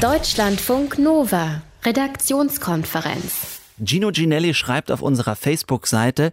Deutschlandfunk Nova, Redaktionskonferenz. Gino Ginelli schreibt auf unserer Facebook-Seite,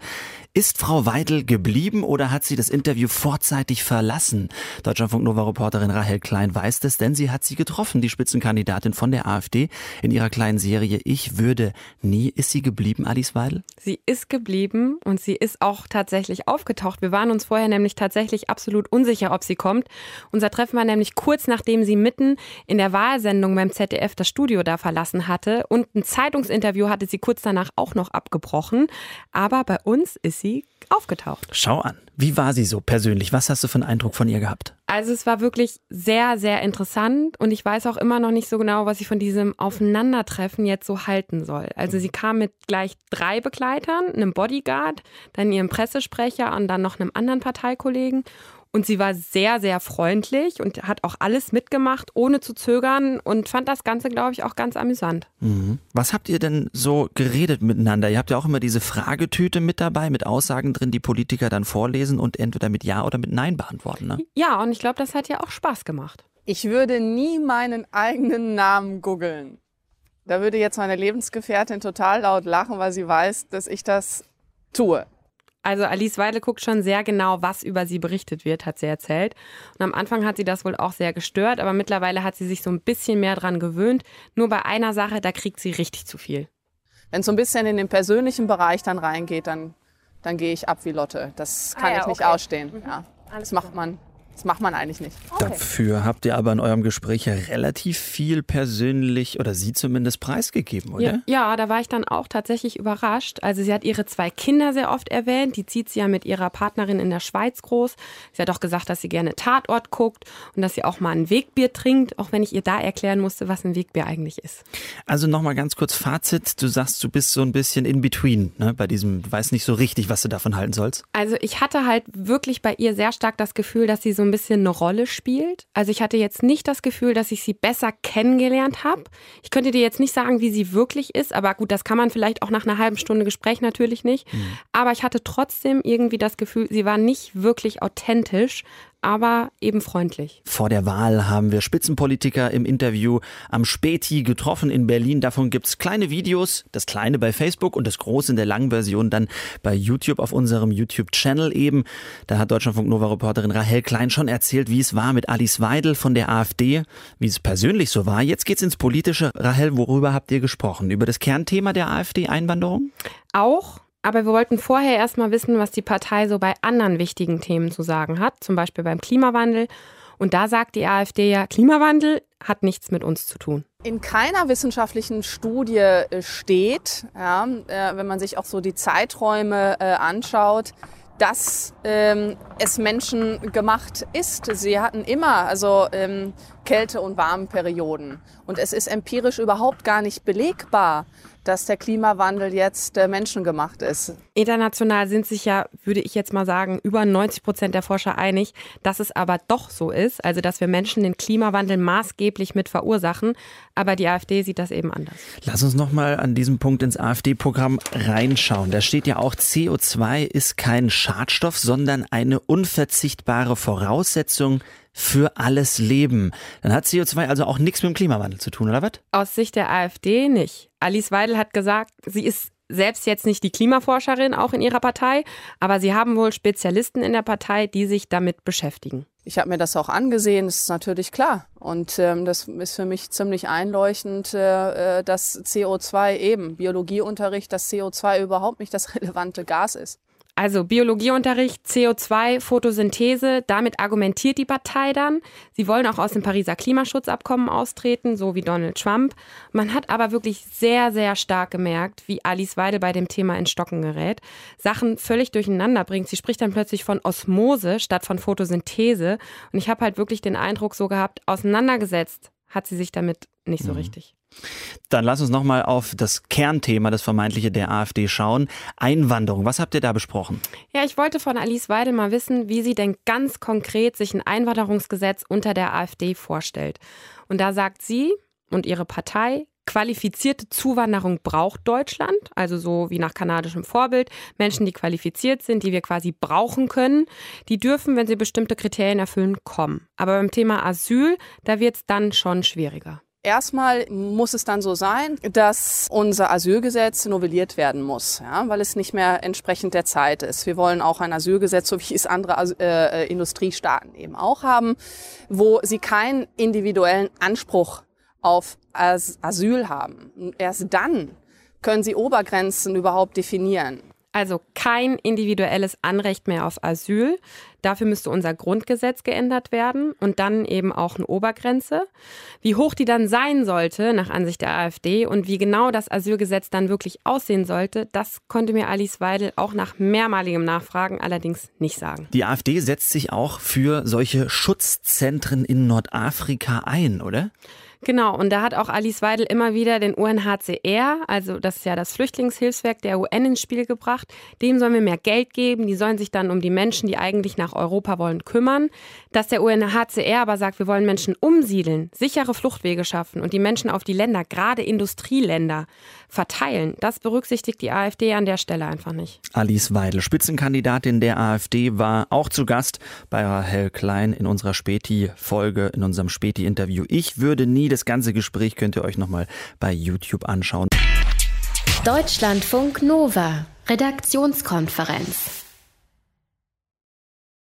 ist Frau Weidel geblieben oder hat sie das Interview vorzeitig verlassen? Deutschlandfunk Nova Reporterin Rahel Klein weiß das, denn sie hat sie getroffen, die Spitzenkandidatin von der AfD in ihrer kleinen Serie Ich würde nie. Ist sie geblieben, Alice Weidel? Sie ist geblieben und sie ist auch tatsächlich aufgetaucht. Wir waren uns vorher nämlich tatsächlich absolut unsicher, ob sie kommt. Unser Treffen war nämlich kurz nachdem sie mitten in der Wahlsendung beim ZDF das Studio da verlassen hatte und ein Zeitungsinterview hatte sie kurz danach auch noch abgebrochen. Aber bei uns ist sie aufgetaucht. Schau an. Wie war sie so persönlich? Was hast du für einen Eindruck von ihr gehabt? Also es war wirklich sehr, sehr interessant und ich weiß auch immer noch nicht so genau, was ich von diesem Aufeinandertreffen jetzt so halten soll. Also sie kam mit gleich drei Begleitern, einem Bodyguard, dann ihrem Pressesprecher und dann noch einem anderen Parteikollegen und sie war sehr, sehr freundlich und hat auch alles mitgemacht, ohne zu zögern und fand das Ganze, glaube ich, auch ganz amüsant. Mhm. Was habt ihr denn so geredet miteinander? Ihr habt ja auch immer diese Fragetüte mit dabei, mit Aussagen drin, die Politiker dann vorlesen und entweder mit Ja oder mit Nein beantworten. Ne? Ja, und ich glaube, das hat ja auch Spaß gemacht. Ich würde nie meinen eigenen Namen googeln. Da würde jetzt meine Lebensgefährtin total laut lachen, weil sie weiß, dass ich das tue. Also Alice Weidel guckt schon sehr genau, was über sie berichtet wird, hat sie erzählt. Und am Anfang hat sie das wohl auch sehr gestört, aber mittlerweile hat sie sich so ein bisschen mehr dran gewöhnt. Nur bei einer Sache, da kriegt sie richtig zu viel. Wenn es so ein bisschen in den persönlichen Bereich dann reingeht, dann, dann gehe ich ab wie Lotte. Das kann ah, ja, ich nicht okay. ausstehen. Mhm. Ja, das macht man das macht man eigentlich nicht. Okay. Dafür habt ihr aber in eurem Gespräch ja relativ viel persönlich oder sie zumindest preisgegeben, oder? Ja, ja, da war ich dann auch tatsächlich überrascht. Also sie hat ihre zwei Kinder sehr oft erwähnt. Die zieht sie ja mit ihrer Partnerin in der Schweiz groß. Sie hat auch gesagt, dass sie gerne Tatort guckt und dass sie auch mal ein Wegbier trinkt, auch wenn ich ihr da erklären musste, was ein Wegbier eigentlich ist. Also nochmal ganz kurz Fazit. Du sagst, du bist so ein bisschen in between ne, bei diesem, du weißt nicht so richtig, was du davon halten sollst. Also ich hatte halt wirklich bei ihr sehr stark das Gefühl, dass sie so ein ein bisschen eine Rolle spielt. Also ich hatte jetzt nicht das Gefühl, dass ich sie besser kennengelernt habe. Ich könnte dir jetzt nicht sagen, wie sie wirklich ist, aber gut, das kann man vielleicht auch nach einer halben Stunde Gespräch natürlich nicht. Mhm. Aber ich hatte trotzdem irgendwie das Gefühl, sie war nicht wirklich authentisch, aber eben freundlich. Vor der Wahl haben wir Spitzenpolitiker im Interview am Späti getroffen in Berlin. Davon gibt's kleine Videos, das kleine bei Facebook und das große in der langen Version dann bei YouTube auf unserem YouTube-Channel eben. Da hat Deutschlandfunk Nova-Reporterin Rahel Klein schon erzählt, wie es war mit Alice Weidel von der AfD, wie es persönlich so war. Jetzt geht's ins Politische. Rahel, worüber habt ihr gesprochen? Über das Kernthema der AfD-Einwanderung? Auch aber wir wollten vorher erstmal wissen, was die Partei so bei anderen wichtigen Themen zu sagen hat, zum Beispiel beim Klimawandel. Und da sagt die AfD ja, Klimawandel hat nichts mit uns zu tun. In keiner wissenschaftlichen Studie äh, steht, ja, äh, wenn man sich auch so die Zeiträume äh, anschaut, dass ähm, es Menschen gemacht ist. Sie hatten immer also ähm, Kälte- und Warmperioden. Und es ist empirisch überhaupt gar nicht belegbar, dass der Klimawandel jetzt äh, menschengemacht ist. International sind sich ja, würde ich jetzt mal sagen, über 90 Prozent der Forscher einig, dass es aber doch so ist, also dass wir Menschen den Klimawandel maßgeblich mit verursachen. Aber die AfD sieht das eben anders. Lass uns nochmal an diesem Punkt ins AfD-Programm reinschauen. Da steht ja auch, CO2 ist kein Schadstoff, sondern eine unverzichtbare Voraussetzung für alles Leben. Dann hat CO2 also auch nichts mit dem Klimawandel zu tun, oder was? Aus Sicht der AfD nicht. Alice Weidel hat gesagt, sie ist selbst jetzt nicht die Klimaforscherin auch in ihrer Partei, aber sie haben wohl Spezialisten in der Partei, die sich damit beschäftigen. Ich habe mir das auch angesehen, das ist natürlich klar. Und ähm, das ist für mich ziemlich einleuchtend, äh, äh dass CO2 eben, Biologieunterricht, dass CO2 überhaupt nicht das relevante Gas ist. Also Biologieunterricht, CO2, Photosynthese, damit argumentiert die Partei dann. Sie wollen auch aus dem Pariser Klimaschutzabkommen austreten, so wie Donald Trump. Man hat aber wirklich sehr, sehr stark gemerkt, wie Alice Weide bei dem Thema in Stocken gerät, Sachen völlig durcheinander bringt. Sie spricht dann plötzlich von Osmose statt von Photosynthese. Und ich habe halt wirklich den Eindruck so gehabt, auseinandergesetzt hat sie sich damit nicht so mhm. richtig. Dann lass uns nochmal auf das Kernthema, das vermeintliche der AfD schauen. Einwanderung. Was habt ihr da besprochen? Ja, ich wollte von Alice Weidel mal wissen, wie sie denn ganz konkret sich ein Einwanderungsgesetz unter der AfD vorstellt. Und da sagt sie und ihre Partei, qualifizierte Zuwanderung braucht Deutschland, also so wie nach kanadischem Vorbild. Menschen, die qualifiziert sind, die wir quasi brauchen können, die dürfen, wenn sie bestimmte Kriterien erfüllen, kommen. Aber beim Thema Asyl, da wird es dann schon schwieriger. Erstmal muss es dann so sein, dass unser Asylgesetz novelliert werden muss, ja, weil es nicht mehr entsprechend der Zeit ist. Wir wollen auch ein Asylgesetz, so wie es andere äh, Industriestaaten eben auch haben, wo sie keinen individuellen Anspruch auf As Asyl haben. Erst dann können sie Obergrenzen überhaupt definieren. Also kein individuelles Anrecht mehr auf Asyl. Dafür müsste unser Grundgesetz geändert werden und dann eben auch eine Obergrenze. Wie hoch die dann sein sollte, nach Ansicht der AfD, und wie genau das Asylgesetz dann wirklich aussehen sollte, das konnte mir Alice Weidel auch nach mehrmaligem Nachfragen allerdings nicht sagen. Die AfD setzt sich auch für solche Schutzzentren in Nordafrika ein, oder? Genau, und da hat auch Alice Weidel immer wieder den UNHCR, also das ist ja das Flüchtlingshilfswerk der UN ins Spiel gebracht. Dem sollen wir mehr Geld geben, die sollen sich dann um die Menschen, die eigentlich nach Europa wollen, kümmern. Dass der UNHCR aber sagt, wir wollen Menschen umsiedeln, sichere Fluchtwege schaffen und die Menschen auf die Länder, gerade Industrieländer, verteilen, das berücksichtigt die AfD an der Stelle einfach nicht. Alice Weidel, Spitzenkandidatin der AfD, war auch zu Gast bei Rahel Klein in unserer Späti-Folge, in unserem Späti-Interview. Ich würde nie das ganze Gespräch könnt ihr euch nochmal bei YouTube anschauen. Deutschlandfunk Nova, Redaktionskonferenz.